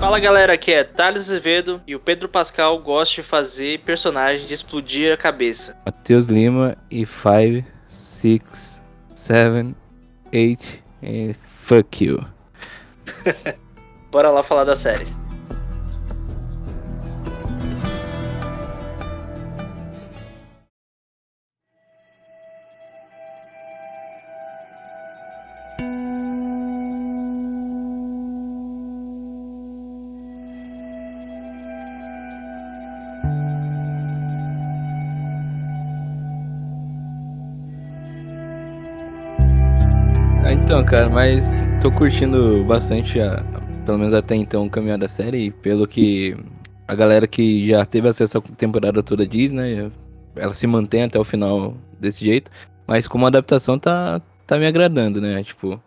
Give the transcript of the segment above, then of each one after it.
Fala galera, aqui é Thales Azevedo e o Pedro Pascal gosta de fazer personagem de explodir a cabeça. Matheus Lima e 5, 6, 7, 8 e fuck you. Bora lá falar da série. Então, cara, mas tô curtindo bastante, a, pelo menos até então, o caminhar da série. E pelo que a galera que já teve acesso à temporada toda diz, né? Ela se mantém até o final desse jeito. Mas como adaptação tá, tá me agradando, né? Tipo,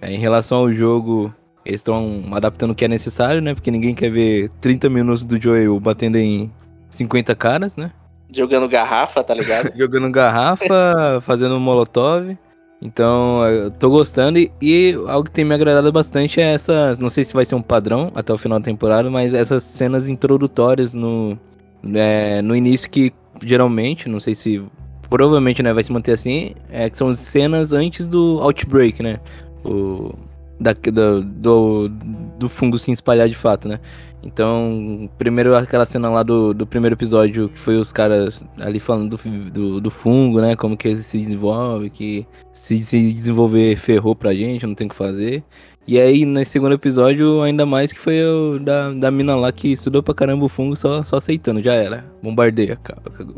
é, em relação ao jogo, eles estão adaptando o que é necessário, né? Porque ninguém quer ver 30 minutos do Joel batendo em 50 caras, né? Jogando garrafa, tá ligado? Jogando garrafa, fazendo molotov. Então, eu tô gostando e, e algo que tem me agradado bastante é essas. Não sei se vai ser um padrão até o final da temporada, mas essas cenas introdutórias no, é, no início que geralmente, não sei se. Provavelmente né, vai se manter assim, é que são cenas antes do Outbreak, né? O, da, do, do, do fungo se espalhar de fato, né? Então, primeiro aquela cena lá do, do primeiro episódio, que foi os caras ali falando do, do, do fungo, né? Como que ele se desenvolve, que se, se desenvolver ferrou pra gente, não tem o que fazer. E aí, nesse segundo episódio, ainda mais que foi o da, da mina lá que estudou pra caramba o fungo só, só aceitando, já era. Bombardeia.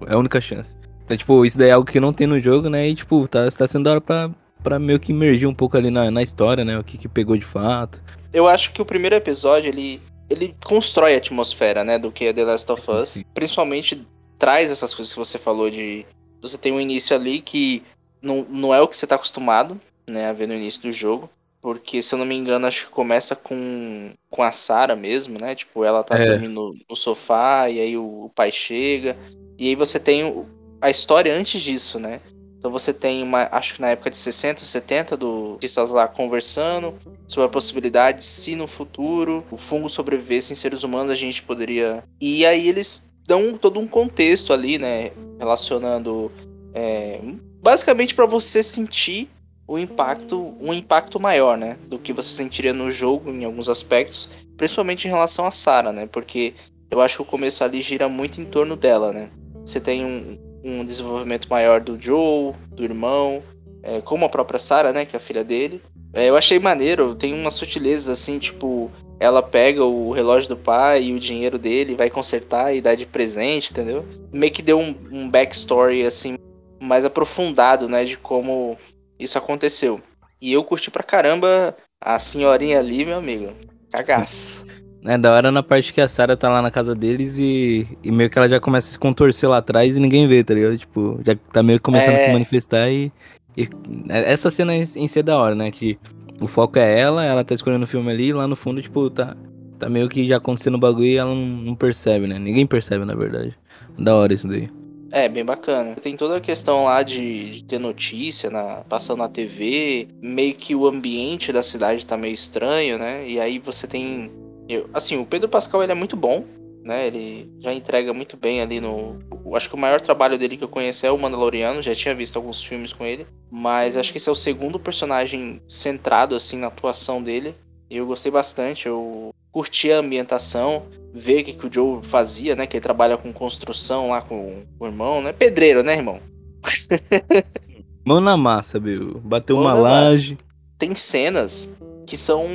É a única chance. Então, tipo, isso daí é algo que não tem no jogo, né? E, tipo, tá, tá sendo da hora pra, pra meio que emergir um pouco ali na, na história, né? O que, que pegou de fato. Eu acho que o primeiro episódio, ele, ele constrói a atmosfera, né, do que é The Last of Us. Sim. Principalmente traz essas coisas que você falou de... Você tem um início ali que não, não é o que você tá acostumado, né, a ver no início do jogo. Porque, se eu não me engano, acho que começa com, com a Sarah mesmo, né? Tipo, ela tá É. dormindo no, no sofá, e aí o, o pai chega. E aí você tem o- a história antes disso, né? Então você tem uma, acho que na época de 60, 70, do artistas lá conversando sobre a possibilidade se no futuro o fungo sobrevivesse em seres humanos, a gente poderia. E aí eles dão todo um contexto ali, né? Relacionando. é, basicamente para você sentir o impacto, um impacto maior, né? Do que você sentiria no jogo em alguns aspectos, principalmente em relação a Sarah, né? Porque eu acho que o começo ali gira muito em torno dela, né? Você tem um, um desenvolvimento maior do Joe, do irmão, é, como a própria Sarah, né? Que é a filha dele. É, eu achei maneiro, tem umas sutilezas assim, tipo, ela pega o relógio do pai e o dinheiro dele, vai consertar e dá de presente, entendeu? Meio que deu um, um backstory assim mais aprofundado, né, de como isso aconteceu. E eu curti pra caramba a senhorinha ali, meu amigo. Cagaço. É da hora na parte que a Sarah tá lá na casa deles e, e meio que ela já começa a se contorcer lá atrás e ninguém vê, tá ligado? Tipo, já tá meio que começando a É. se manifestar e, e- Essa cena em em si é da hora, né? Que o foco é ela, ela tá escolhendo o filme ali e lá no fundo, tipo, tá, tá meio que já acontecendo o bagulho e ela não, não percebe, né? Ninguém percebe, na verdade. Da hora isso daí. É, bem bacana. Tem toda a questão lá de, de ter notícia na, passando na TV, meio que o ambiente da cidade tá meio estranho, né? E aí você tem. Eu- assim, o Pedro Pascal ele é muito bom, né? Ele já entrega muito bem ali no. Acho que o maior trabalho dele que eu conheço é o Mandaloriano, já tinha visto alguns filmes com ele, mas acho que esse é o segundo personagem centrado assim na atuação dele. E eu gostei bastante, eu curti a ambientação, ver o que, que o Joe fazia, né? Que ele trabalha com construção lá com o irmão, né? Pedreiro, né, irmão? Mão na massa, Bill. Bateu Mão uma na massa. laje. Tem cenas que são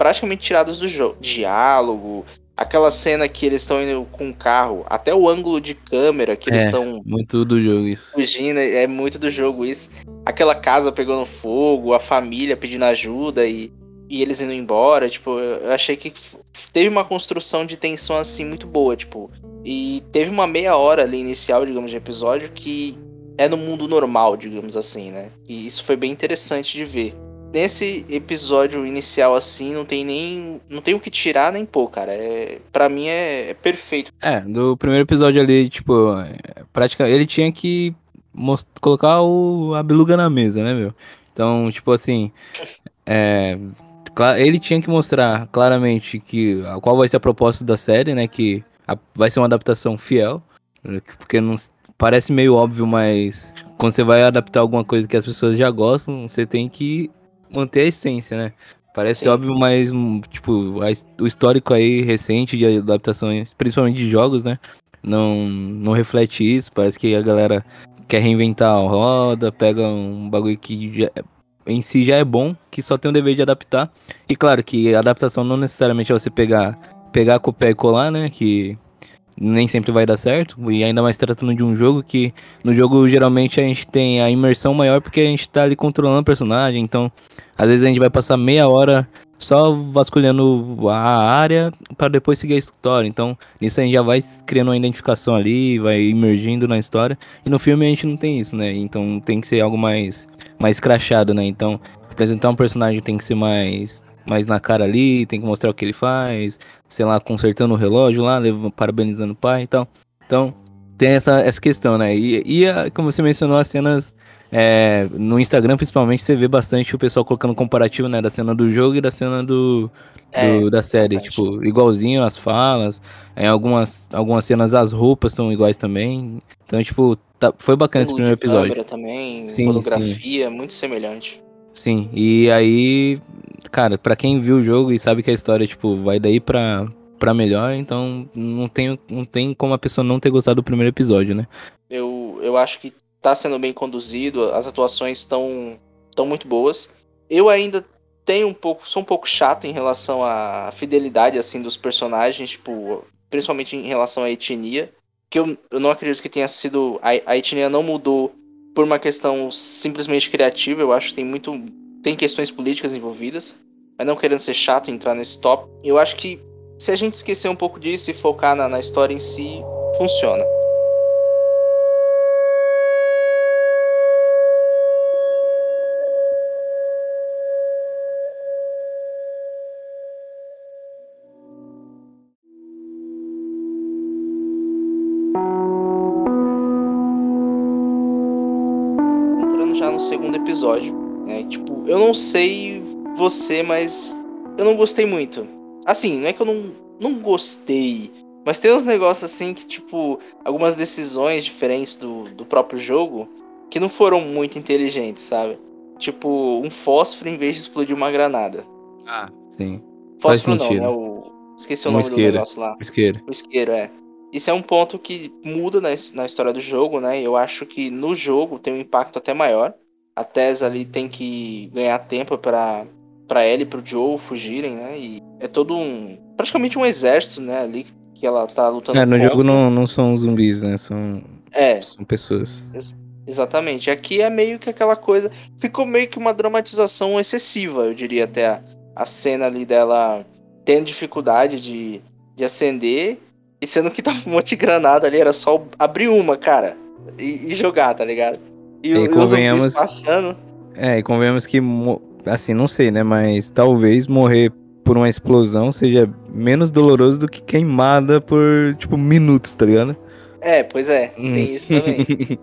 praticamente tiradas do jogo. Diálogo, aquela cena que eles estão indo com o carro, até o ângulo de câmera que eles É. estão Muito do jogo isso. fugindo, é muito do jogo isso. Aquela casa pegando fogo, a família pedindo ajuda e, e eles indo embora, tipo, eu achei que teve uma construção de tensão assim muito boa, tipo, e teve uma meia hora ali inicial, digamos, de episódio que é no mundo normal, digamos assim, né? E isso foi bem interessante de ver. Nesse episódio inicial assim, não tem nem não tem o que tirar nem pôr, cara. É, para mim é, é perfeito. É, do primeiro episódio ali, tipo, prática, ele tinha que colocar o, a beluga na mesa, né, meu? Então, tipo assim, é, ele tinha que mostrar claramente que qual vai ser a proposta da série, né? Que a, vai ser uma adaptação fiel. Porque não parece meio óbvio, mas quando você vai adaptar alguma coisa que as pessoas já gostam, você tem que manter a essência, né? Parece Sim. óbvio, mas, tipo, a, o histórico aí recente de adaptações, principalmente de jogos, né? Não, não reflete isso. Parece que a galera quer reinventar a roda, pega um bagulho que já, em si já é bom, que só tem o dever de adaptar. E claro que a adaptação não necessariamente é você pegar, pegar com o pé e colar, né? Que nem sempre vai dar certo. E ainda mais tratando de um jogo que no jogo geralmente a gente tem a imersão maior porque a gente tá ali controlando o personagem. Então, às vezes a gente vai passar meia hora só vasculhando a área para depois seguir a história. Então, nisso a gente já vai criando uma identificação ali, vai emergindo na história. E no filme a gente não tem isso, né? Então tem que ser algo mais mais crachado, né? Então, apresentar um personagem tem que ser mais mais na cara ali, tem que mostrar o que ele faz, sei lá, consertando o relógio lá, levando, parabenizando o pai e tal. Então, tem essa, essa questão, né? E, e a, como você mencionou, as cenas é, no Instagram, principalmente, você vê bastante o pessoal colocando comparativo, né? Da cena do jogo e da cena do, é, do da série. Bastante. Tipo, igualzinho as falas. Em algumas, algumas cenas as roupas são iguais também. Então, tipo, tá, foi bacana esse primeiro episódio. também, sim, fotografia, sim. muito semelhante. Sim, e aí, cara, para quem viu o jogo e sabe que a história, tipo, vai daí pra, pra melhor, então não tem, não tem como a pessoa não ter gostado do primeiro episódio, né? Eu, eu acho que tá sendo bem conduzido, as atuações estão tão muito boas. Eu ainda tenho um pouco, sou um pouco chato em relação à fidelidade assim dos personagens, tipo, principalmente em relação à etnia, que eu, eu não acredito que tenha sido a, a etnia não mudou por uma questão simplesmente criativa, eu acho que tem muito tem questões políticas envolvidas, mas não querendo ser chato entrar nesse top. Eu acho que se a gente esquecer um pouco disso e focar na, na história em si, funciona. Segundo episódio. É, tipo, eu não sei você, mas eu não gostei muito. Assim, não é que eu não, não gostei, mas tem uns negócios assim que, tipo, algumas decisões diferentes do, do próprio jogo que não foram muito inteligentes, sabe? Tipo, um fósforo em vez de explodir uma granada. Ah, sim. Fósforo não, né? O... Esqueci o um nome isqueiro. do negócio lá. O isqueiro. O isqueiro, é. Isso é um ponto que muda na, na história do jogo, né? Eu acho que no jogo tem um impacto até maior a Tess ali tem que ganhar tempo para para ela e pro Joe fugirem, né? E é todo um praticamente um exército, né, ali que ela tá lutando É, no contra. jogo não, não são zumbis, né? São é. São pessoas. Ex exatamente. Aqui é meio que aquela coisa, ficou meio que uma dramatização excessiva, eu diria até a, a cena ali dela tendo dificuldade de, de acender e sendo que tava um monte de granada ali, era só abrir uma, cara, e, e jogar, tá ligado? E, e convenhamos, passando. É, e convenhamos que, assim, não sei, né? Mas talvez morrer por uma explosão seja menos doloroso do que queimada por, tipo, minutos, tá ligado? É, pois é, tem hum. isso também.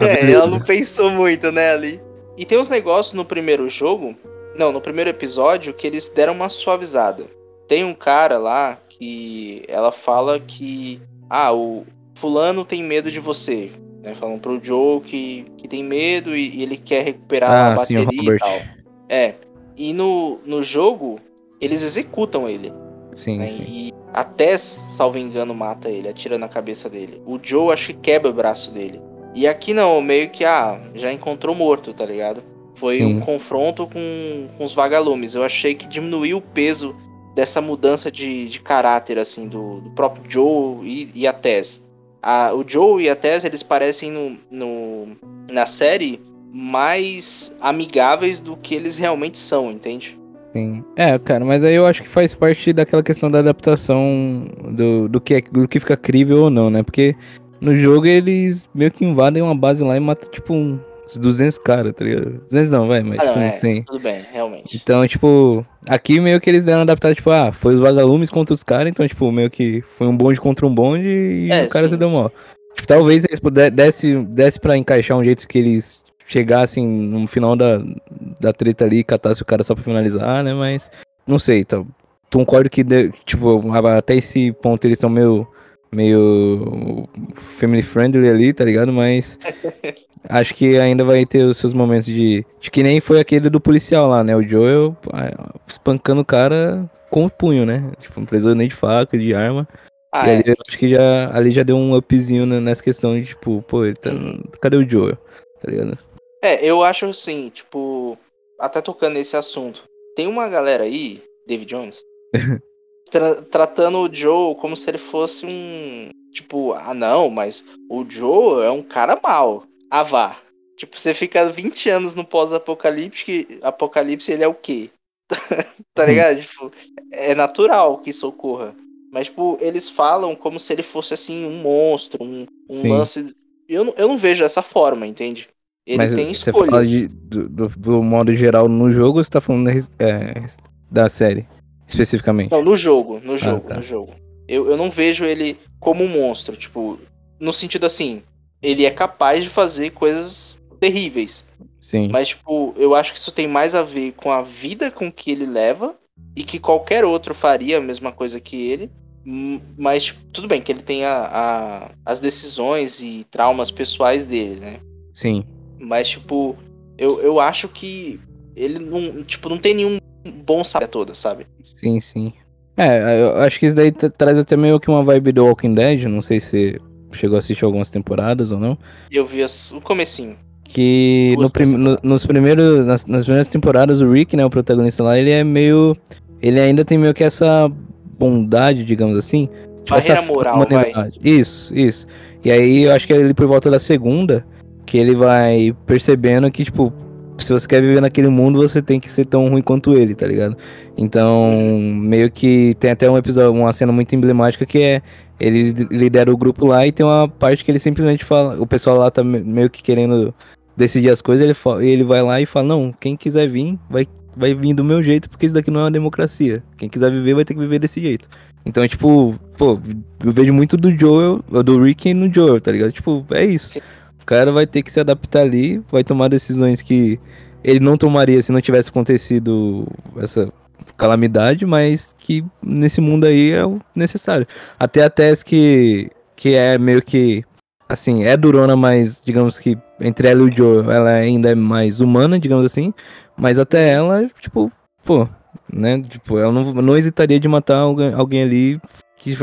é, ela não pensou muito, né, ali. E tem uns negócios no primeiro jogo, não, no primeiro episódio, que eles deram uma suavizada. Tem um cara lá que ela fala que, ah, o fulano tem medo de você. Né? Falam pro Joe que, que tem medo e, e ele quer recuperar ah, a bateria e tal. É. E no, no jogo, eles executam ele. Sim, né? sim. E a Tess, salvo engano, mata ele, atira na cabeça dele. O Joe acho que quebra o braço dele. E aqui não, meio que, ah, já encontrou morto, tá ligado? Foi sim. um confronto com, com os vagalumes. Eu achei que diminuiu o peso dessa mudança de, de caráter, assim, do, do próprio Joe e, e a Tess. A, o Joe e a Tess, eles parecem no, no, na série mais amigáveis do que eles realmente são, entende? Sim. É, cara, mas aí eu acho que faz parte daquela questão da adaptação do, do, que, é, do que fica crível ou não, né? Porque no jogo eles meio que invadem uma base lá e matam, tipo, um, uns 200 caras, tá ligado? 200 não, vai, mas ah, tipo, não, é, 100. Tudo bem, realmente. Então, tipo, aqui meio que eles deram adaptar, tipo, ah, foi os vagalumes contra os caras, então, tipo, meio que foi um bonde contra um bonde e é, o cara sim, se deu mal. Tipo, talvez eles pudessem desse, pra encaixar um jeito que eles chegar assim no final da, da treta ali e catasse o cara só pra finalizar, né? Mas não sei, tá. Concordo que, tipo, até esse ponto eles estão meio, meio family friendly ali, tá ligado? Mas acho que ainda vai ter os seus momentos de. de que nem foi aquele do policial lá, né? O Joel ah, espancando o cara com o punho, né? Tipo, não precisou nem de faca, de arma. Ah, e ali, é. acho que já, ali já deu um upzinho nessa questão de, tipo, pô, ele tá, uhum. cadê o Joel? Tá ligado? É, eu acho assim, tipo, até tocando nesse assunto. Tem uma galera aí, David Jones, tra tratando o Joe como se ele fosse um. Tipo, ah não, mas o Joe é um cara mau. Ah vá. Tipo, você fica 20 anos no pós-apocalipse, apocalipse ele é o quê? tá ligado? Hum. Tipo, é natural que isso ocorra. Mas, tipo, eles falam como se ele fosse, assim, um monstro, um, um lance. Eu, eu não vejo dessa forma, entende? Ele Mas tem você escolhas. Fala de, do, do, do, modo geral no jogo ou você tá falando é, da série, especificamente? Não, no jogo, no ah, jogo, ah, tá. no jogo. Eu, eu não vejo ele como um monstro, tipo, no sentido assim, ele é capaz de fazer coisas terríveis. Sim. Mas, tipo, eu acho que isso tem mais a ver com a vida com que ele leva e que qualquer outro faria a mesma coisa que ele. Mas, tipo, tudo bem que ele tem a, a, as decisões e traumas pessoais dele, né? Sim. Mas, tipo, eu, eu acho que ele não, tipo, não tem nenhum bom saber toda, sabe? Sim, sim. É, eu acho que isso daí traz até meio que uma vibe do Walking Dead, não sei se chegou a assistir algumas temporadas ou não. Eu vi o comecinho. Que no prim, no, nos primeiros, nas, nas, primeiras temporadas, o Rick, né, o protagonista lá, ele é meio. Ele ainda tem meio que essa bondade, digamos assim. Tipo, Barreira moral, vai. Isso, isso. E aí eu acho que ele por volta da segunda, que ele vai percebendo que, tipo, se você quer viver naquele mundo, você tem que ser tão ruim quanto ele, tá ligado? Então, meio que tem até um episódio, uma cena muito emblemática que é ele lidera o grupo lá e tem uma parte que ele simplesmente fala, o pessoal lá tá meio que querendo decidir as coisas, ele, fala, ele vai lá e fala: Não, quem quiser vir, vai, vai vir do meu jeito, porque isso daqui não é uma democracia. Quem quiser viver, vai ter que viver desse jeito. Então, é tipo, pô, eu vejo muito do Joel, do Rick no Joel, tá ligado? Tipo, é isso. O cara vai ter que se adaptar ali, vai tomar decisões que ele não tomaria se não tivesse acontecido essa calamidade, mas que nesse mundo aí é o necessário. Até a Tess que, que é meio que assim, é durona, mas digamos que entre ela e o Joe, ela ainda é mais humana, digamos assim. Mas até ela, tipo, pô, né? Tipo, ela não, não hesitaria de matar alguém, alguém ali que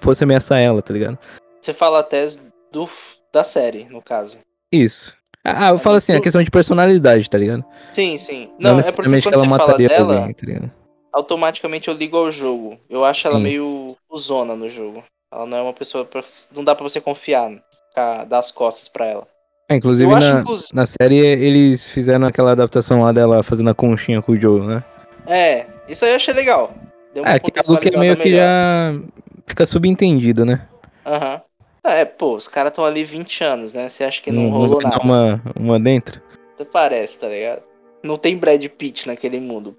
fosse ameaçar ela, tá ligado? Você fala até do, da série, no caso. Isso. Ah, eu falo assim, a questão de personalidade, tá ligado? Sim, sim. Não, não é porque quando ela você fala dela, alguém, tá automaticamente eu ligo ao jogo. Eu acho sim. ela meio zona no jogo. Ela não é uma pessoa. Pra, não dá pra você confiar, ficar, dar as costas pra ela. É, inclusive, na, inclusive na série eles fizeram aquela adaptação lá dela fazendo a conchinha com o Joe, né? É, isso aí eu achei legal. Deu uma é, que é meio melhor. que já fica subentendido, né? Aham. Uhum. É, pô, os caras estão ali 20 anos, né? Você acha que não, não rolou nada? Uma, uma dentro? Parece, tá ligado? Não tem Brad Pitt naquele mundo.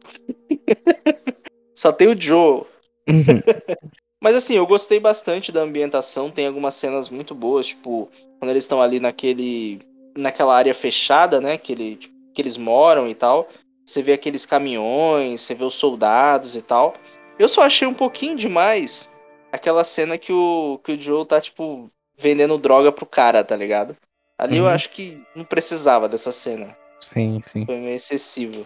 Só tem o Joe. Mas assim, eu gostei bastante da ambientação, tem algumas cenas muito boas, tipo, quando eles estão ali naquele. naquela área fechada, né? Que, ele, tipo, que eles moram e tal. Você vê aqueles caminhões, você vê os soldados e tal. Eu só achei um pouquinho demais aquela cena que o, que o Joe tá, tipo, vendendo droga pro cara, tá ligado? Ali uhum. eu acho que não precisava dessa cena. Sim, sim. Foi meio excessivo.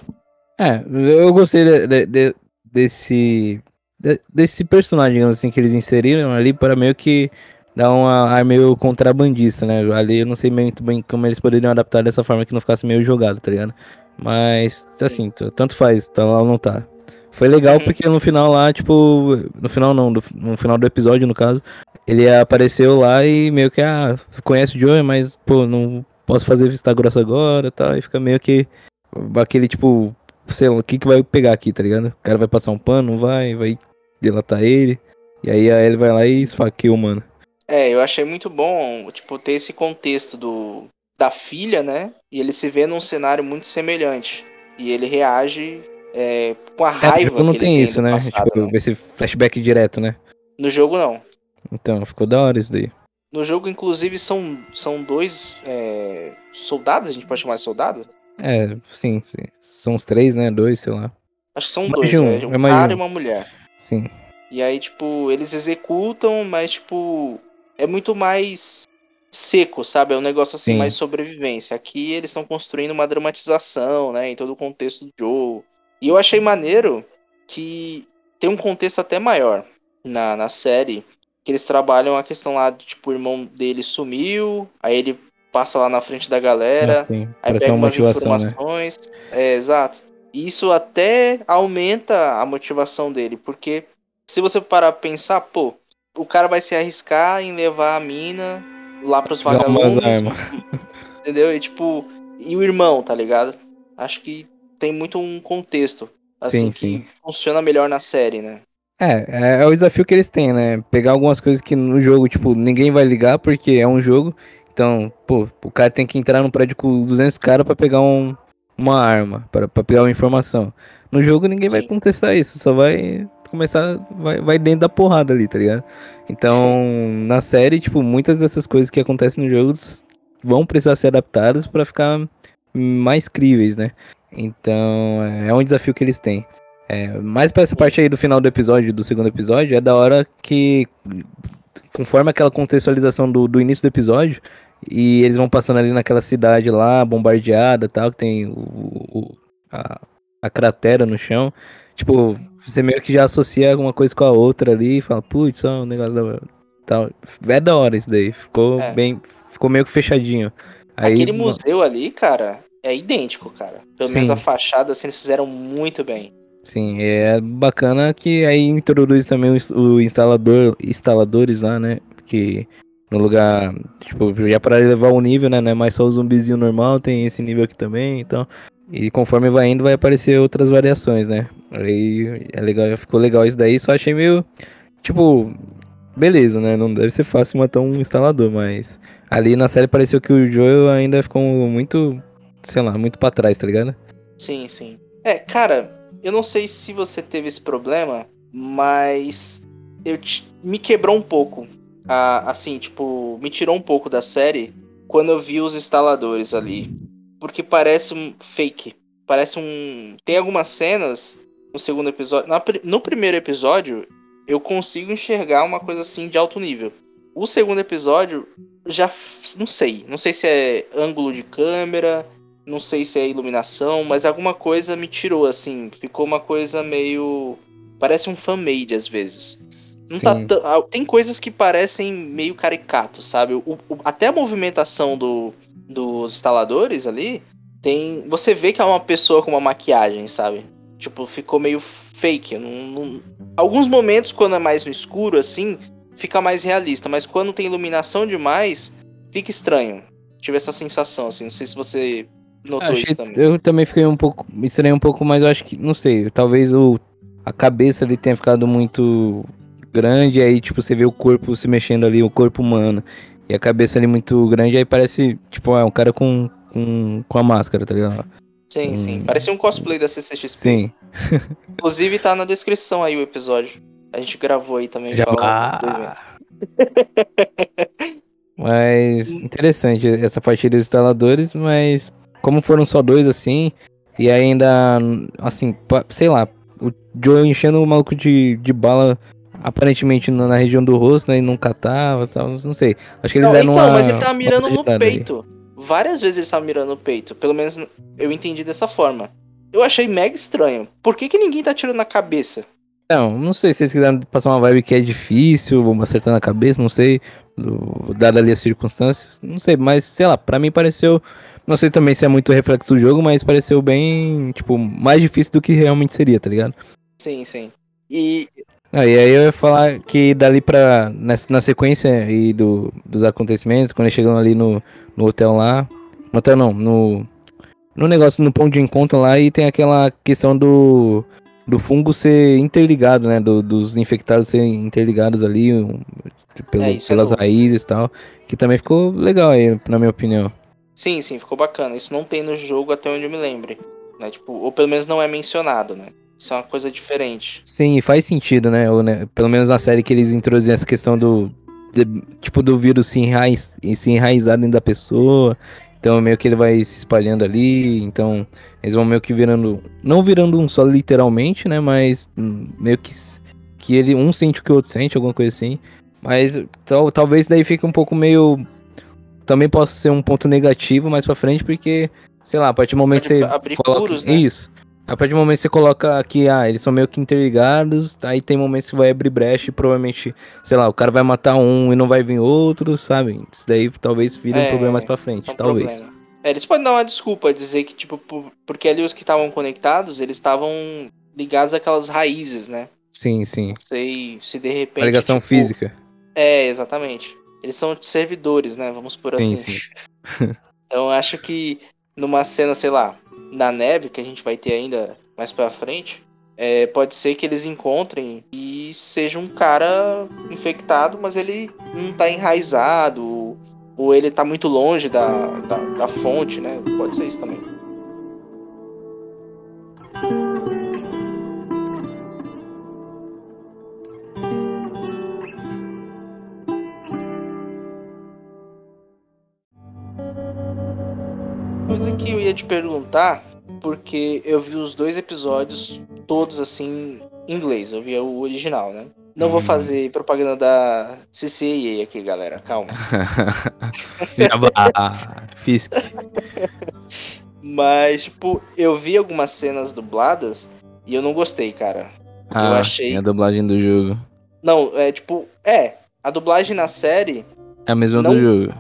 É, eu gostei de, de, de, desse desse personagem, digamos assim, que eles inseriram ali para meio que dar uma ar meio contrabandista, né? Ali eu não sei muito bem como eles poderiam adaptar dessa forma que não ficasse meio jogado, tá ligado? Mas, assim, tanto faz, tá lá ou não tá. Foi legal uhum. porque no final lá, tipo, no final não, no final do episódio, no caso, ele apareceu lá e meio que, ah, conhece o Joey, mas, pô, não posso fazer vista grossa agora e tal, e fica meio que aquele, tipo, sei lá, o que que vai pegar aqui, tá ligado? O cara vai passar um pano, não vai, vai delatar ele. E aí a Ellie vai lá e esfaqueia o mano. É, eu achei muito bom, tipo, ter esse contexto do da filha, né? E ele se vê num cenário muito semelhante. E ele reage é, com a é, raiva. É, não tem isso, né? Passado, tipo, né? Esse flashback direto, né? No jogo não. Então, ficou da hora isso daí. No jogo, inclusive, são, são dois é, soldados, a gente pode chamar de soldado? É, sim, sim. São os três, né? Dois, sei lá. Acho que são Mais dois, um, né? Um é cara de e um. uma mulher. Sim. E aí, tipo, eles executam, mas, tipo, é muito mais seco, sabe? É um negócio assim, Sim. mais sobrevivência. Aqui eles estão construindo uma dramatização, né? Em todo o contexto do jogo. E eu achei maneiro que tem um contexto até maior na, na série. Que eles trabalham a questão lá de, tipo, o irmão dele sumiu, aí ele passa lá na frente da galera. Assim, Aí pega uma umas né? informações. É, exato. Isso até aumenta a motivação dele, porque se você parar pra pensar, pô, o cara vai se arriscar em levar a mina lá pros vagalumes, entendeu? E tipo, e o irmão, tá ligado? Acho que tem muito um contexto, assim, Sim, que sim. funciona melhor na série, né? É, é, é o desafio que eles têm, né? Pegar algumas coisas que no jogo, tipo, ninguém vai ligar porque é um jogo. Então, pô, o cara tem que entrar num prédio com 200 caras pra pegar um, uma arma, pra, pra pegar uma informação. No jogo ninguém vai Sim. contestar isso, só vai começar, vai, vai dentro da porrada ali, tá ligado? Então, na série, tipo, muitas dessas coisas que acontecem no jogo vão precisar ser adaptadas pra ficar mais críveis, né? Então, é um desafio que eles têm. É, mais pra essa parte aí do final do episódio, do segundo episódio, é da hora que, conforme aquela contextualização do, do início do episódio, e eles vão passando ali naquela cidade lá, bombardeada e tal, que tem o, o- a, a cratera no chão. Tipo, você meio que já associa uma coisa com a outra ali e fala, putz, ó, um negócio da. Tal. É da hora isso daí. Ficou É. bem. Ficou meio que fechadinho. Aí, Aquele museu ali, cara, é idêntico, cara. Pelo menos Sim. a fachada, assim, eles fizeram muito bem. Sim, é bacana que aí introduz também o, ins- o instalador, instaladores lá, né? Que no lugar, tipo, já para elevar o nível, né? Não é mais só o zumbizinho normal, tem esse nível aqui também, então. E conforme vai indo, vai aparecer outras variações, né? Aí é legal, ficou legal isso daí, só achei meio. Tipo, beleza, né? Não deve ser fácil matar um instalador, mas ali na série pareceu que o Joel ainda ficou muito, sei lá, muito pra trás, tá ligado? Sim, sim. É, cara, eu não sei se você teve esse problema, mas eu te- me quebrou um pouco. Ah, assim, tipo, me tirou um pouco da série quando eu vi os instaladores ali. Porque parece um fake. Parece um. Tem algumas cenas no segundo episódio. na no primeiro episódio, eu consigo enxergar uma coisa assim de alto nível. O segundo episódio, já não sei. Não sei se é ângulo de câmera, não sei se é iluminação, mas alguma coisa me tirou, assim. Ficou uma coisa meio. Parece um fan-made às vezes. Não tá tão- ah, Tem coisas que parecem meio caricato, sabe? O- o- até a movimentação do, dos instaladores ali, tem. Você vê que é uma pessoa com uma maquiagem, sabe? Tipo, ficou meio fake. não- não- Alguns momentos, quando é mais no escuro, assim, fica mais realista. Mas quando tem iluminação demais, fica estranho. Tive essa sensação, assim. Não sei se você notou isso também. Eu também fiquei um pouco. Me estranhei um pouco, mas eu acho que. Não sei. Talvez o, a cabeça ali tenha ficado muito grande. Aí, tipo, você vê o corpo se mexendo ali, o corpo humano. E a cabeça ali muito grande. Aí parece, tipo, é um cara com, com, com a máscara, tá ligado? Sim, sim. Hum. Parecia um cosplay da CCXP. Sim. Inclusive tá na descrição aí o episódio. A gente gravou aí também. Já do evento. Mas interessante essa parte dos instaladores, mas como foram só dois assim, e ainda assim, sei lá, o Joe enchendo o maluco de, de bala aparentemente na, na região do rosto, né, e não catava, tal, não sei. Acho que eles Não, deram então, uma, mas ele tava mirando no peito. Várias vezes ele tava mirando no peito. Pelo menos eu entendi dessa forma. Eu achei mega estranho. Por que, que ninguém tá atirando na cabeça? Não, não sei se eles quiseram passar uma vibe que é difícil, vamos acertar na cabeça, não sei, dada ali as circunstâncias, não sei, mas sei lá, pra mim pareceu, não sei também se é muito reflexo do jogo, mas pareceu bem, tipo, mais difícil do que realmente seria, tá ligado? Sim, sim. E Ah, e aí eu ia falar que dali pra, na, na sequência aí do, dos acontecimentos, quando eles chegam ali no, no hotel lá, no hotel não, no, no negócio, no ponto de encontro lá, e tem aquela questão do, do fungo ser interligado, né, do- dos infectados serem interligados ali, um, pelo- É, é pelas novo. raízes e tal, que também ficou legal aí, na minha opinião. sim, sim, ficou bacana. Isso não tem no jogo até onde eu me lembre. Né? Tipo, ou pelo menos não é mencionado, né? Isso é uma coisa diferente. Sim, faz sentido, né? Ou, né, Pelo menos na série que eles introduzem essa questão do, de- tipo, do vírus se, enraiz, se enraizar dentro da pessoa. Então meio que ele vai se espalhando ali. Então eles vão meio que virando. Não virando um só literalmente, né? Mas meio que, que ele um sente o que o outro sente, alguma coisa assim. Mas tal, talvez daí fique um pouco meio. Também possa ser um ponto negativo mais pra frente, porque, sei lá, a partir do momento que você. abrir coloca... furos, né? Isso. A partir do momento que você coloca que ah, eles são meio que interligados, aí tem momentos que vai abrir brecha e provavelmente, sei lá, o cara vai matar um e não vai vir outro, sabe? Isso daí talvez vire um É, problema mais pra frente, é um talvez. problema. É, eles podem dar uma desculpa, dizer que, tipo, por- porque ali os que estavam conectados, eles estavam ligados àquelas raízes, né? Sim, sim. Não sei se de repente. A ligação tipo, física. É, exatamente. Eles são servidores, né? Vamos por Sim, assim. sim. Então eu acho que numa cena, sei lá, na neve, que a gente vai ter ainda mais pra frente, é, pode ser que eles encontrem e seja um cara infectado, mas ele não tá enraizado, ou ele tá muito longe da, da, da fonte, né? Pode ser isso também. Perguntar, porque eu vi os dois episódios todos assim em inglês, eu vi o original, né? Não vou Hum. fazer propaganda da CCA aqui, galera, calma. Jabá. Fisk. Mas, tipo, eu vi algumas cenas dubladas e eu não gostei, cara. Ah, achei- sim, a dublagem do jogo. Não, é tipo, é, a dublagem na série, É a mesma Não- do jogo.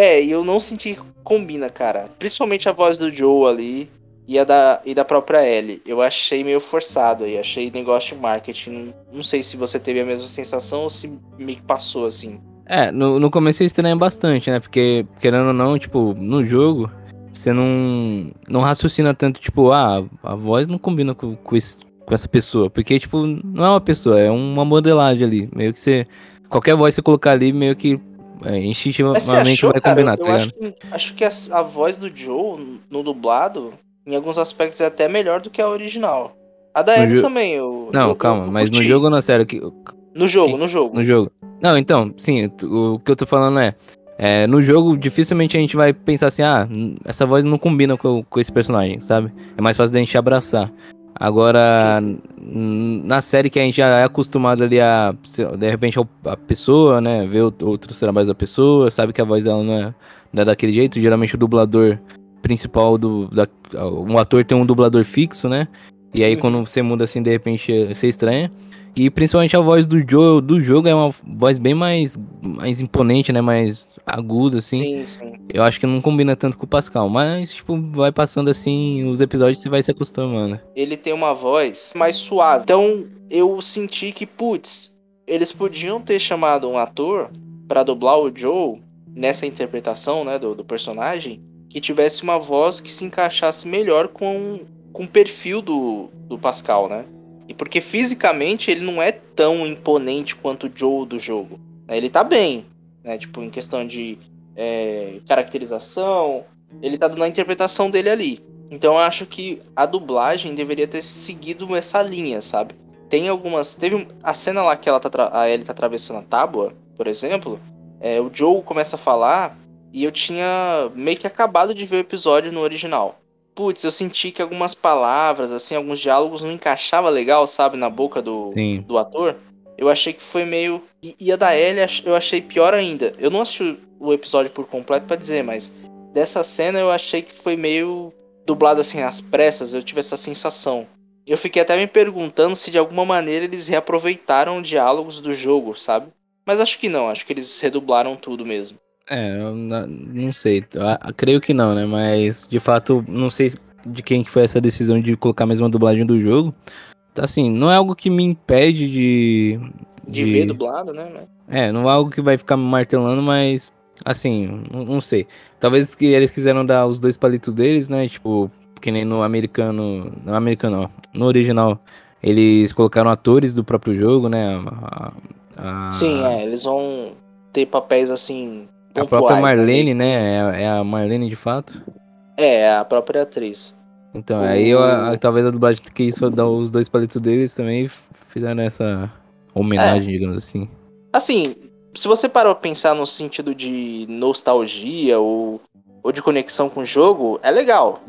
É, e eu não senti que combina, cara. Principalmente a voz do Joe ali e a da, e da própria Ellie. Eu achei meio forçado aí, achei negócio de marketing. Não sei se você teve a mesma sensação ou se me passou assim. É, no, no começo eu estranhei bastante, né? Porque, querendo ou não, tipo, no jogo, você não, não raciocina tanto, tipo, ah, a voz não combina com, com, esse- com essa pessoa. Porque, tipo, não é uma pessoa, é uma modelagem ali. Meio que você. Qualquer voz que você colocar ali, meio que é, instintivamente achou, vai cara? combinar, tá eu ligado? acho que, acho que a, a voz do Joe no dublado, em alguns aspectos, é até melhor do que a original. A da Ellie jo- também, eu. Não, eu- calma, eu mas no jogo não, sério, que, No jogo, no jogo. no jogo. Não, então, sim, o que eu tô falando é, é, no jogo dificilmente a gente vai pensar assim, ah, essa voz não combina com, com esse personagem, sabe? É mais fácil da gente abraçar. Agora, na série que a gente já é acostumado ali a, de repente, a pessoa, né, ver outros trabalhos da pessoa, sabe que a voz dela não é, não é daquele jeito, geralmente o dublador principal do, da, um ator tem um dublador fixo, né? E aí Uhum. quando você muda assim, de repente, você estranha. E principalmente a voz do Joe do jogo é uma voz bem mais, mais imponente, né? Mais aguda, assim. Sim, sim. Eu acho que não combina tanto com o Pascal. Mas, tipo, vai passando assim os episódios você vai se acostumando. Ele tem uma voz mais suave. Então eu senti que, putz, eles podiam ter chamado um ator pra dublar o Joe nessa interpretação, né, do, do personagem, que tivesse uma voz que se encaixasse melhor com, com o perfil do, do Pascal, né? E porque fisicamente ele não é tão imponente quanto o Joe do jogo. né? Ele tá bem, né? Tipo, em questão de é, caracterização, ele tá dando a interpretação dele ali. Então eu acho que a dublagem deveria ter seguido essa linha, sabe? Tem algumas. Teve a cena lá que ela tá, a Ellie tá atravessando a tábua, por exemplo. é, o Joe começa a falar e eu tinha meio que acabado de ver o episódio no original. Putz, eu senti que algumas palavras, assim, alguns diálogos não encaixava legal, sabe, na boca do, Sim. do ator. Eu achei que foi meio. E, e a da Ellie eu achei pior ainda. Eu não assisti o episódio por completo pra dizer, mas dessa cena eu achei que foi meio dublado assim às pressas. Eu tive essa sensação. Eu fiquei até me perguntando se de alguma maneira eles reaproveitaram diálogos do jogo, sabe? Mas acho que não, acho que eles redublaram tudo mesmo. É, eu na- não sei. Ah, creio que não, né? Mas, de fato, não sei de quem que foi essa decisão de colocar a mesma dublagem do jogo. Então, assim, não é algo que me impede de. De, ver dublado, né? né? É, não é algo que vai ficar me martelando, mas assim, não, não sei. Talvez que eles quiseram dar os dois palitos deles, né? Tipo, que nem no americano. No americano, ó. No original, eles colocaram atores do próprio jogo, né? A, a- Sim, é, eles vão ter papéis assim. A pontuais, própria né? Marlene, né? É, a- é a Marlene de fato. É, a própria atriz. Então, O- aí eu, a- talvez a dublagem que quis dar os dois palitos deles também fizeram essa homenagem, É. digamos assim. Assim, se você parar pra pensar no sentido de nostalgia ou, ou de conexão com o jogo, é legal.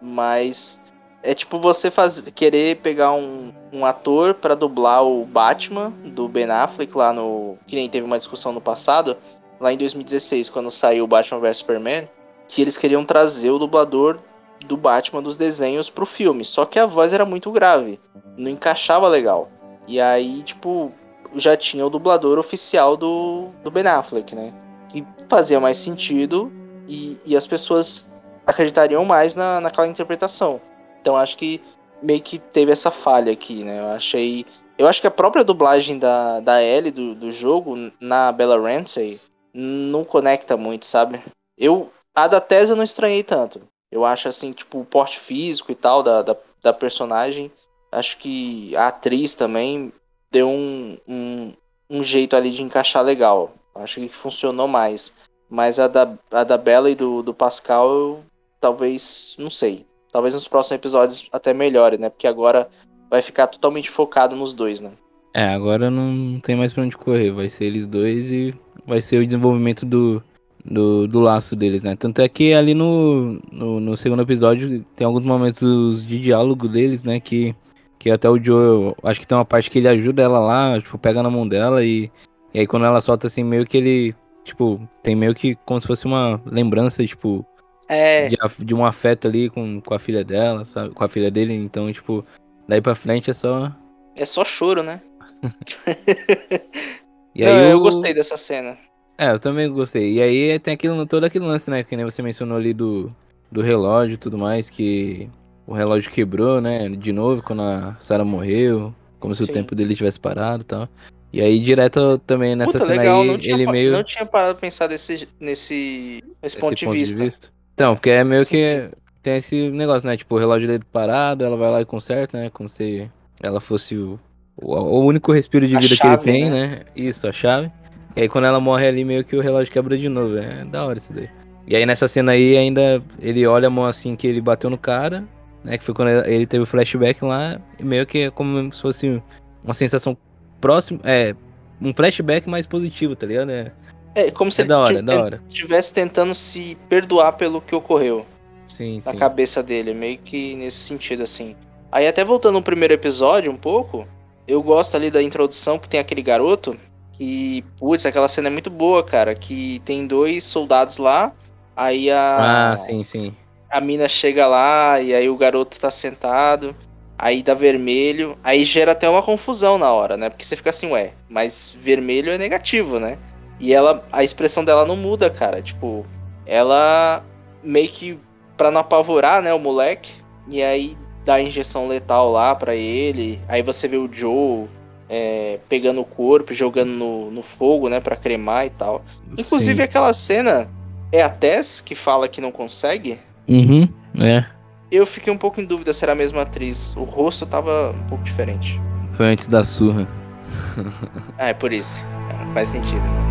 Mas é tipo você faz, querer pegar um, um ator para dublar o Batman do Ben Affleck lá no. Que nem teve uma discussão no passado, lá em 2016, quando saiu o Batman vs Superman, que eles queriam trazer o dublador do Batman dos desenhos pro filme. Só que a voz era muito grave. Não encaixava legal. E aí, tipo, já tinha o dublador oficial do, do Ben Affleck, né? Que fazia mais sentido e, e as pessoas acreditariam mais na, naquela interpretação. Então acho que meio que teve essa falha aqui, né? Eu achei. Eu acho que a própria dublagem da, da Ellie do, do jogo na Bella Ramsey não conecta muito, sabe? Eu. A da Tessa não estranhei tanto. Eu acho assim, tipo, o porte físico e tal da, da, da personagem. Acho que a atriz também deu um, um, um jeito ali de encaixar legal. Acho que funcionou mais. Mas a da, a da Bella e do, do Pascal, eu, talvez, não sei. Talvez nos próximos episódios até melhore, né? Porque agora vai ficar totalmente focado nos dois, né? É, agora não tem mais pra onde correr. Vai ser eles dois e vai ser o desenvolvimento do, do, do laço deles, né? Tanto é que ali no, no, no, segundo episódio tem alguns momentos de diálogo deles, né? Que que até o Joe, acho que tem uma parte que ele ajuda ela lá, tipo, pega na mão dela e, e aí quando ela solta assim, meio que ele, tipo, tem meio que como se fosse uma lembrança, tipo, é... de, de um afeto ali com, com a filha dela, sabe? Com a filha dele, então, tipo, daí pra frente é só. É só choro, né? e aí Não, eu... eu gostei dessa cena. É, eu também gostei. E aí tem aquilo, todo aquele lance, né? Que nem você mencionou ali do, do relógio e tudo mais, que o relógio quebrou, né? De novo, quando a Sarah morreu. Como se Sim. o tempo dele tivesse parado e tal. E aí, direto também nessa Puta, cena legal, aí, ele meio. Não tinha parado pra pensar desse, nesse, nesse ponto, de, ponto vista. de, vista. Então, porque é meio Sim. que. Tem esse negócio, né? Tipo, o relógio dele parado, ela vai lá e conserta, né? Como se ela fosse o, o, o único respiro de vida chave, que ele tem, né? né? Isso, a chave. E aí, quando ela morre ali, meio que o relógio quebra de novo. É da hora isso daí. E aí, nessa cena aí, ainda ele olha a mão assim que ele bateu no cara né? Que foi quando ele teve o flashback lá, meio que é como se fosse uma sensação próxima, é, um flashback mais positivo, tá ligado? É, é como se é ele hora, estivesse tentando se perdoar pelo que ocorreu. Sim, na sim. cabeça dele, meio que nesse sentido, assim. Aí até voltando no primeiro episódio um pouco, eu gosto ali da introdução que tem aquele garoto que, putz, aquela cena é muito boa, cara, que tem dois soldados lá, aí a... Ah, sim, sim a mina chega lá e aí o garoto tá sentado, aí dá vermelho, aí gera até uma confusão na hora, né? Porque você fica assim, ué, mas vermelho é negativo, né? E ela, a expressão dela não muda, cara. Tipo, ela meio que pra não apavorar, né, o moleque, e aí dá a injeção letal lá pra ele, aí você vê o Joe é, pegando o corpo, jogando no, no fogo, né, pra cremar e tal. Inclusive Sim. aquela cena é a Tess que fala que não consegue, Uhum, é. Eu fiquei um pouco em dúvida se era a mesma atriz. O rosto tava um pouco diferente. Foi antes da surra. ah, é por isso. Faz sentido.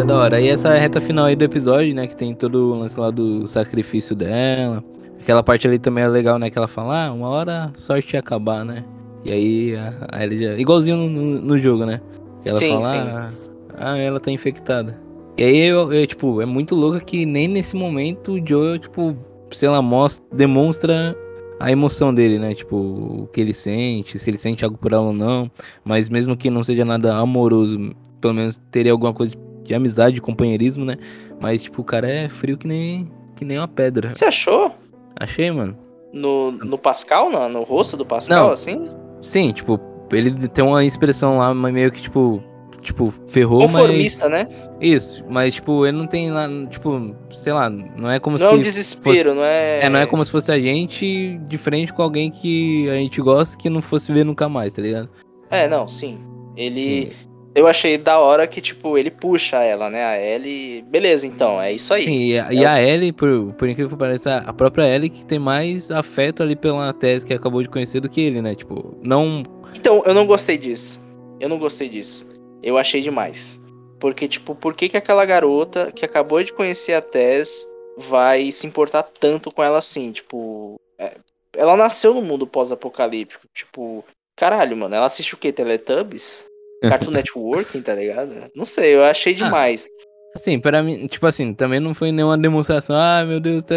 É da hora. E essa reta final aí do episódio, né? Que tem todo o lance lá do sacrifício dela. Aquela parte ali também é legal, né? Que ela fala, ah, uma hora a sorte ia acabar, né? E aí a, a Ellie já. Igualzinho no, no, no jogo, né? Que ela sim, fala, sim. Ah, ah, ela tá infectada. E aí, eu, eu, tipo, é muito louco que nem nesse momento o Joel, tipo, sei lá, mostra, demonstra a emoção dele, né? Tipo, o que ele sente, se ele sente algo por ela ou não. Mas mesmo que não seja nada amoroso, pelo menos teria alguma coisa de amizade, de companheirismo, né? Mas, tipo, o cara é frio que nem, que nem uma pedra. Você achou? Achei, mano. No, no Pascal, no, no rosto do Pascal, não. assim? Sim, tipo, ele tem uma expressão lá, mas meio que, tipo, tipo, ferrou, Conformista, mas... né? Isso, mas, tipo, ele não tem lá, tipo, sei lá, não é como não se... Não é um desespero, fosse... não é... É, não é como se fosse a gente de frente com alguém que a gente gosta que não fosse ver nunca mais, tá ligado? É, não, sim. Ele... Sim. Eu achei da hora que, tipo, ele puxa ela, né? A Ellie. Beleza, então, é isso aí. Sim, e a, é e a Ellie, por, por incrível que pareça, a própria Ellie que tem mais afeto ali pela tese que acabou de conhecer do que ele, né? Tipo, não então, eu não gostei disso. Eu não gostei disso. Eu achei demais. Porque, tipo, por que, que aquela garota que acabou de conhecer a Tess vai se importar tanto com ela assim? Tipo, é, ela nasceu no mundo pós-apocalíptico. Tipo, caralho, mano, ela assiste o quê? Teletubbies? Cartoon Networking, tá ligado? Não sei, eu achei ah, demais. Ah, assim, para mim, tipo assim, também não foi nenhuma demonstração, ah, meu Deus, tá.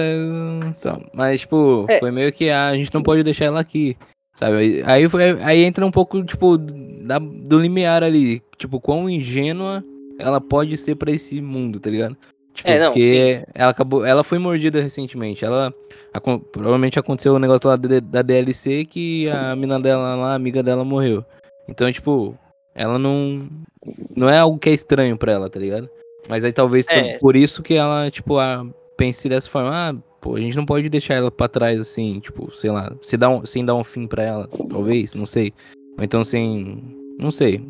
Mas, tipo, é. foi meio que ah, a gente não pode deixar ela aqui. Sabe? Aí, foi, aí entra um pouco, tipo, da, do limiar ali. Tipo, quão ingênua ela pode ser para esse mundo, tá ligado? Tipo, é, não, porque sim. ela acabou. Ela foi mordida recentemente. Ela. A, provavelmente aconteceu o um negócio lá da, da DLC que a mina dela lá, a amiga dela, morreu. Então, tipo, ela não. Não é algo que é estranho pra ela, tá ligado? Mas aí talvez é. por isso que ela, tipo, a, pense dessa forma, ah, pô, a gente não pode deixar ela pra trás assim, tipo, sei lá, se dá um, sem dar um fim pra ela, talvez, não sei. Ou então sem. Não sei.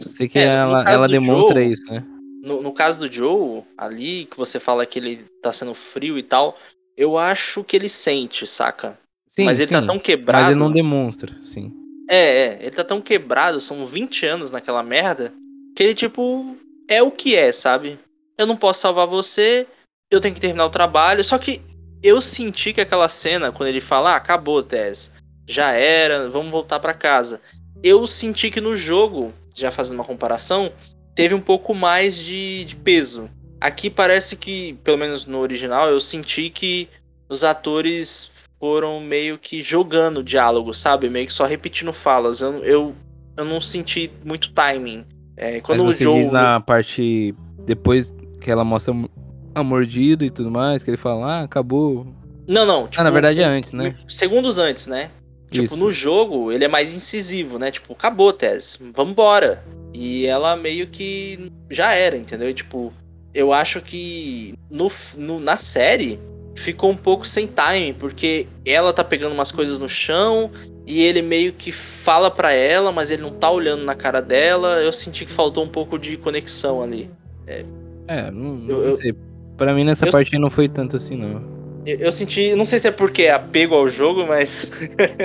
Sei que é, ela, ela demonstra Joe, isso, né? No, no caso do Joe, ali, que você fala que ele tá sendo frio e tal, eu acho que ele sente, saca? Sim, mas ele tá sim, tá tão quebrado. Mas ele não demonstra, sim. É, é, ele tá tão quebrado, são 20 anos naquela merda, que ele, tipo, é o que é, sabe? Eu não posso salvar você, eu tenho que terminar o trabalho. Só que eu senti que aquela cena, quando ele fala, ah, acabou, Tess, já era, vamos voltar para casa. Eu senti que no jogo, já fazendo uma comparação, teve um pouco mais de, de peso. Aqui parece que, pelo menos no original, eu senti que os atores foram meio que jogando diálogo, sabe? Meio que só repetindo falas. Eu, eu, eu não senti muito timing. É, quando Mas você o jogo. Diz na parte. Depois que ela mostra a mordida e tudo mais, que ele fala, ah, acabou. Não, não. Tipo, ah, na tipo, verdade é antes, né? Segundos antes, né? Tipo, Isso. no jogo, ele é mais incisivo, né? Tipo, acabou, Tess, vambora. E ela meio que já era, entendeu? tipo, eu acho que no, no, na série ficou um pouco sem time, porque ela tá pegando umas coisas no chão e ele meio que fala para ela, mas ele não tá olhando na cara dela. Eu senti que faltou um pouco de conexão ali. É, é não, não eu, sei. Pra mim nessa eu, parte não foi tanto assim, não. Eu, eu, senti, não sei se é porque é apego ao jogo, mas.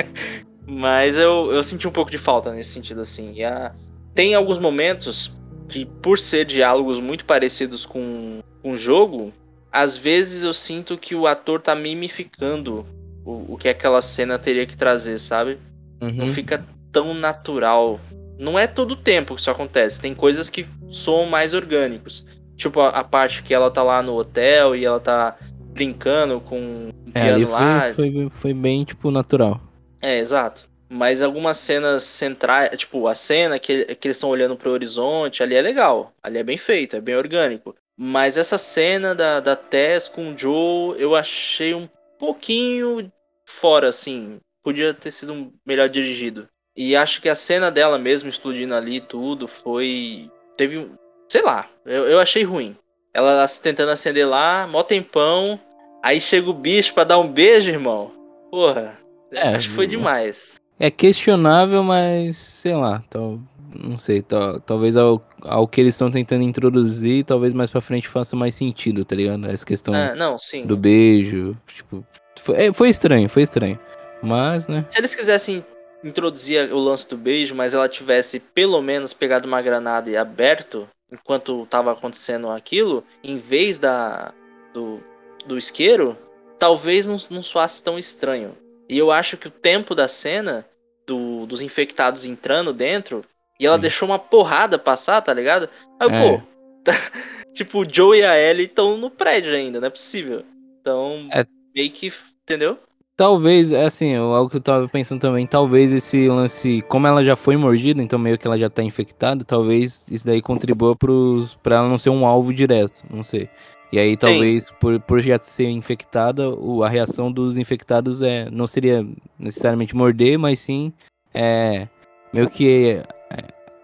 mas eu, eu senti um pouco de falta nesse sentido, assim. E a, tem alguns momentos que, por ser diálogos muito parecidos com, com o jogo, às vezes eu sinto que o ator tá mimificando o, o que aquela cena teria que trazer, sabe? Uhum. Não fica tão natural. Não é todo tempo que isso acontece. Tem coisas que soam mais orgânicos. Tipo a, a parte que ela tá lá no hotel e ela tá brincando com um é, piano foi, lá. Foi, foi bem, tipo, natural. É, exato. Mas algumas cenas centrais, tipo, a cena que, que eles estão olhando pro horizonte, ali é legal. Ali é bem feito, é bem orgânico. Mas essa cena da, da Tess com o Joe, eu achei um pouquinho fora, assim. Podia ter sido melhor dirigido. E acho que a cena dela mesmo explodindo ali tudo foi. Teve um. Sei lá, eu, eu achei ruim. Ela tentando acender lá, mó tempão. Aí chega o bicho pra dar um beijo, irmão. Porra. É, acho que foi demais. É questionável, mas sei lá. Tal, não sei, tal, talvez ao, ao que eles estão tentando introduzir, talvez mais pra frente faça mais sentido, tá ligado? Essa questão ah, não, do beijo. Tipo, foi, é, foi estranho, foi estranho. Mas, né? Se eles quisessem introduzir o lance do beijo, mas ela tivesse pelo menos pegado uma granada e aberto enquanto tava acontecendo aquilo, em vez da do, do isqueiro, talvez não, não soasse tão estranho. E eu acho que o tempo da cena do, dos infectados entrando dentro e ela Sim. deixou uma porrada passar, tá ligado? Aí, é. pô, tá, tipo, o Joe e a Ellie estão no prédio ainda, não é possível. Então, é. meio que, entendeu? Talvez, é assim, algo que eu tava pensando também, talvez esse lance, como ela já foi mordida, então meio que ela já tá infectada, talvez isso daí contribua pros, pra ela não ser um alvo direto, não sei. E aí talvez por, por já ser infectada, o, a reação dos infectados é não seria necessariamente morder, mas sim é, meio que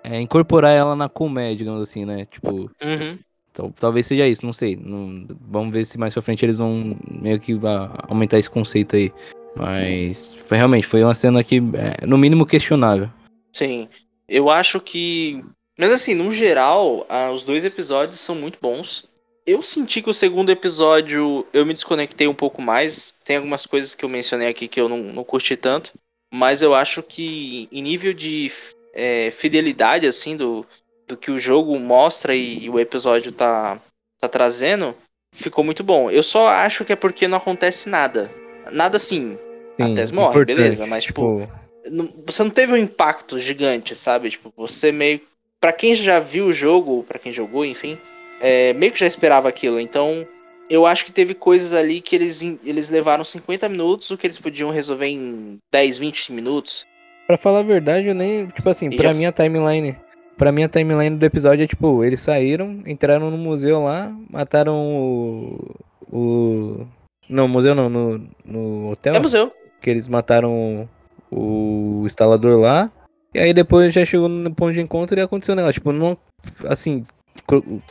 é, incorporar ela na colmeia, digamos assim, né? Tipo. Uhum. Então, talvez seja isso, não sei. Não, vamos ver se mais pra frente eles vão meio que aumentar esse conceito aí. Mas realmente foi uma cena que, é, no mínimo, questionável. Sim. Eu acho que. Mas assim, no geral, ah, os dois episódios são muito bons. Eu senti que o segundo episódio eu me desconectei um pouco mais. Tem algumas coisas que eu mencionei aqui que eu não, não curti tanto. Mas eu acho que em nível de é, fidelidade, assim, do, do que o jogo mostra e, e, o episódio tá, tá trazendo, ficou muito bom. Eu só acho que é porque não acontece nada. Nada assim, Sim, a Tess morre, beleza, mas tipo, tipo... Não, você não teve um impacto gigante, sabe? Tipo, você meio. Pra quem já viu o jogo, para quem jogou, enfim, é, meio que já esperava aquilo. Então, eu acho que teve coisas ali que eles, eles levaram 50 minutos, o que eles podiam resolver em 10, 20 minutos. Pra falar a verdade, eu nem. Tipo assim, pra já... mim a timeline. Pra mim a timeline do episódio é tipo, eles saíram, entraram no museu lá, mataram o. o não, museu não, no, no hotel. É museu. Que eles mataram o instalador lá. E aí depois já chegou no ponto de encontro e aconteceu o negócio. Tipo, não. Assim,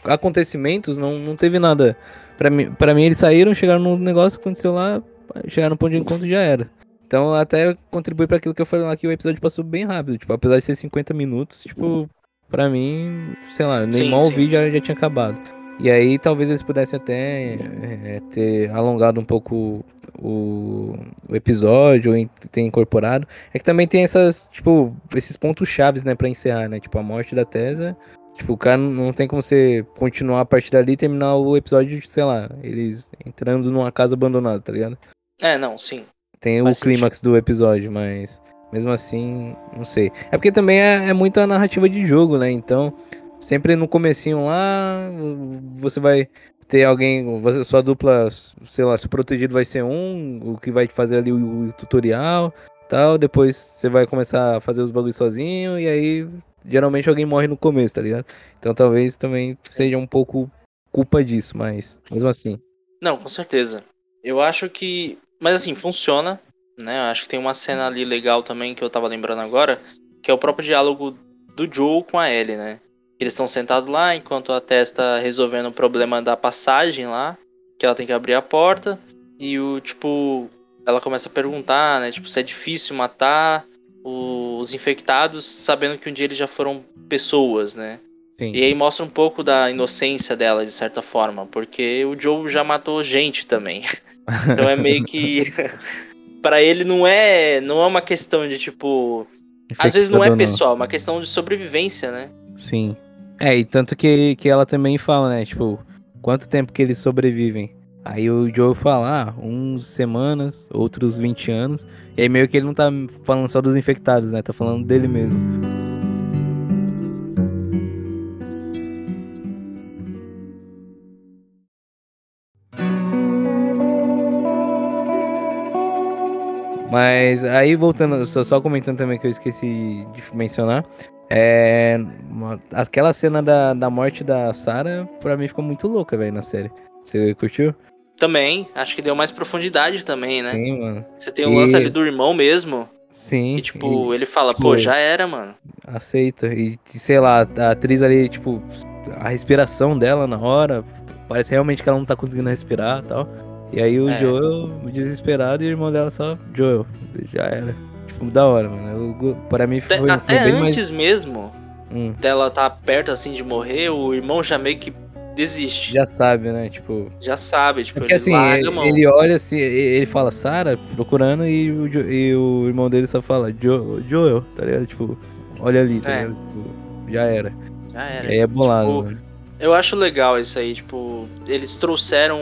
acontecimentos, não, não teve nada. Pra mim, pra mim, eles saíram, chegaram no negócio, aconteceu lá, chegaram no ponto de encontro e já era. Então até contribui para aquilo que eu falei lá que o episódio passou bem rápido. Tipo, apesar de ser 50 minutos, tipo, pra mim, sei lá, nem mal o vídeo já, já tinha acabado. E aí talvez eles pudessem até é, ter alongado um pouco o, o episódio, ou ter incorporado. É que também tem essas, tipo, esses pontos chaves, né, pra encerrar, né? Tipo, a morte da Tesa Tipo, o cara não tem como você continuar a partir dali e terminar o episódio, sei lá, eles entrando numa casa abandonada, tá ligado? É, não, sim. Tem Faz o clímax do episódio, mas mesmo assim, não sei. É porque também é, é muita narrativa de jogo, né? Então, sempre no comecinho lá, você vai ter alguém, sua dupla, sei lá, se protegido vai ser um, o que vai fazer ali o, o tutorial, tal, depois você vai começar a fazer os bagulhos sozinho e aí geralmente alguém morre no começo, tá ligado? Então talvez também seja um pouco culpa disso, mas mesmo assim. Não, com certeza. Eu acho que. Mas assim, funciona, né? Eu acho que tem uma cena ali legal também que eu tava lembrando agora, que é o próprio diálogo do Joe com a Ellie, né? Eles estão sentados lá enquanto a Tess tá resolvendo o problema da passagem lá, que ela tem que abrir a porta. E o tipo, ela começa a perguntar, né? Tipo, se é difícil matar os infectados sabendo que um dia eles já foram pessoas, né? Sim. E aí mostra um pouco da inocência dela, de certa forma, porque o Joe já matou gente também. então é meio que. para ele não é, não é uma questão de tipo. Às vezes não é pessoal, é uma questão de sobrevivência, né? Sim. É, e tanto que, que ela também fala, né? Tipo, quanto tempo que eles sobrevivem? Aí o Joe fala, ah, uns semanas, outros 20 anos. E aí meio que ele não tá falando só dos infectados, né? Tá falando dele mesmo. Mas aí voltando, só, só comentando também que eu esqueci de mencionar. É. Aquela cena da, da morte da Sarah, pra mim ficou muito louca, velho, na série. Você curtiu? Também, acho que deu mais profundidade também, né? Sim, mano. Você tem o e... lance ali do irmão mesmo. Sim. Que, tipo, e... ele fala, pô, tipo, já era, mano. Aceita. E, sei lá, a atriz ali, tipo, a respiração dela na hora, parece realmente que ela não tá conseguindo respirar e tal. E aí o é. Joel, desesperado, e o irmão dela só, Joel, já era. Tipo, da hora, mano. Eu, pra mim foi, Até, foi antes mais... mesmo hum. dela tá perto, assim, de morrer, o irmão já meio que desiste. Já sabe, né? Tipo. Já sabe, tipo, Porque, assim, ele, ele, olha assim, ele fala Sara procurando e o, e o irmão dele só fala jo, Joel, tá ligado? Tipo, olha ali, tá é. ligado? Tipo, já era. Já era. E aí é bolado, tipo, Eu acho legal isso aí, tipo, eles trouxeram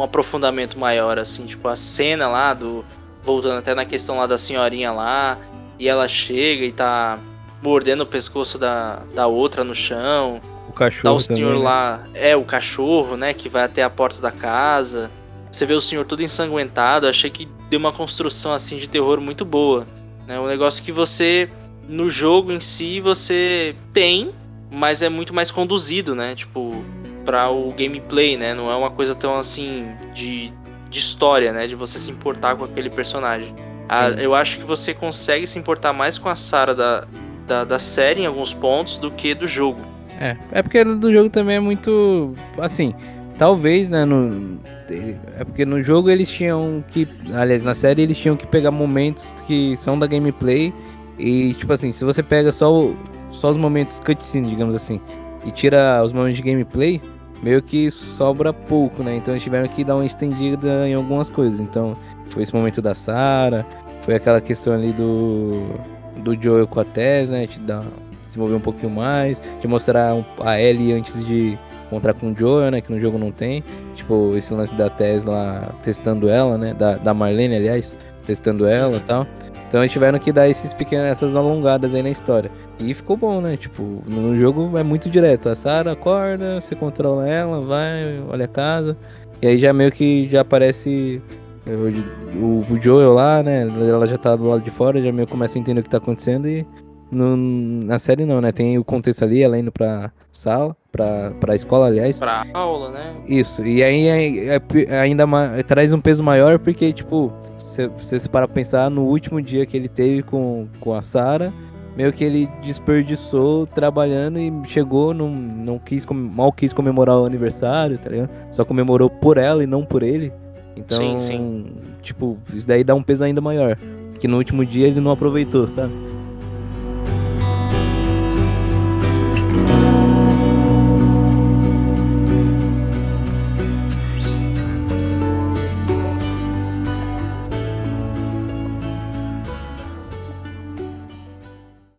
um aprofundamento maior, assim, tipo, a cena lá do. Voltando até na questão lá da senhorinha lá, e ela chega e tá mordendo o pescoço da, da outra no chão cachorro. Tá o senhor também, né? lá, é o cachorro, né, que vai até a porta da casa. Você vê o senhor todo ensanguentado. Achei que deu uma construção assim de terror muito boa. Né? Um negócio que você no jogo em si você tem, mas é muito mais conduzido, né? Tipo, para o gameplay, né? Não é uma coisa tão assim de, de história, né? De você se importar com aquele personagem. Ah, eu acho que você consegue se importar mais com a Sarah da, da, da série em alguns pontos do que do jogo. É, é porque do jogo também é muito. Assim, talvez, né? No, é porque no jogo eles tinham que. Aliás, na série eles tinham que pegar momentos que são da gameplay. E, tipo assim, se você pega só, só os momentos cutscene, digamos assim, e tira os momentos de gameplay, meio que sobra pouco, né? Então eles tiveram que dar uma estendida em algumas coisas. Então, foi esse momento da Sarah, foi aquela questão ali do. Do Joel com a Tess, né? Te dar desenvolver um pouquinho mais, de mostrar a Ellie antes de encontrar com o Joel, né? Que no jogo não tem. Tipo, esse lance da Tesla testando ela, né? Da, da Marlene, aliás. testando ela e tal. Então eles tiveram que dar esses pequenos, essas alongadas aí na história. E ficou bom, né? Tipo, no jogo é muito direto. A Sarah acorda, você controla ela, vai, olha a casa. E aí já meio que já aparece o, o Joel lá, né? Ela já tá do lado de fora, já meio começa a entender o que tá acontecendo e no, na série não, né? Tem o contexto ali, ela indo pra sala, pra, pra escola, aliás. Pra aula, né? Isso, e aí é, é, ainda mais, traz um peso maior porque, tipo, se você para pensar no último dia que ele teve com, com a Sarah, meio que ele desperdiçou trabalhando e chegou, não, não quis, mal quis comemorar o aniversário, tá ligado? Só comemorou por ela e não por ele. Então, sim, sim. tipo, isso daí dá um peso ainda maior. Que no último dia ele não aproveitou, sabe?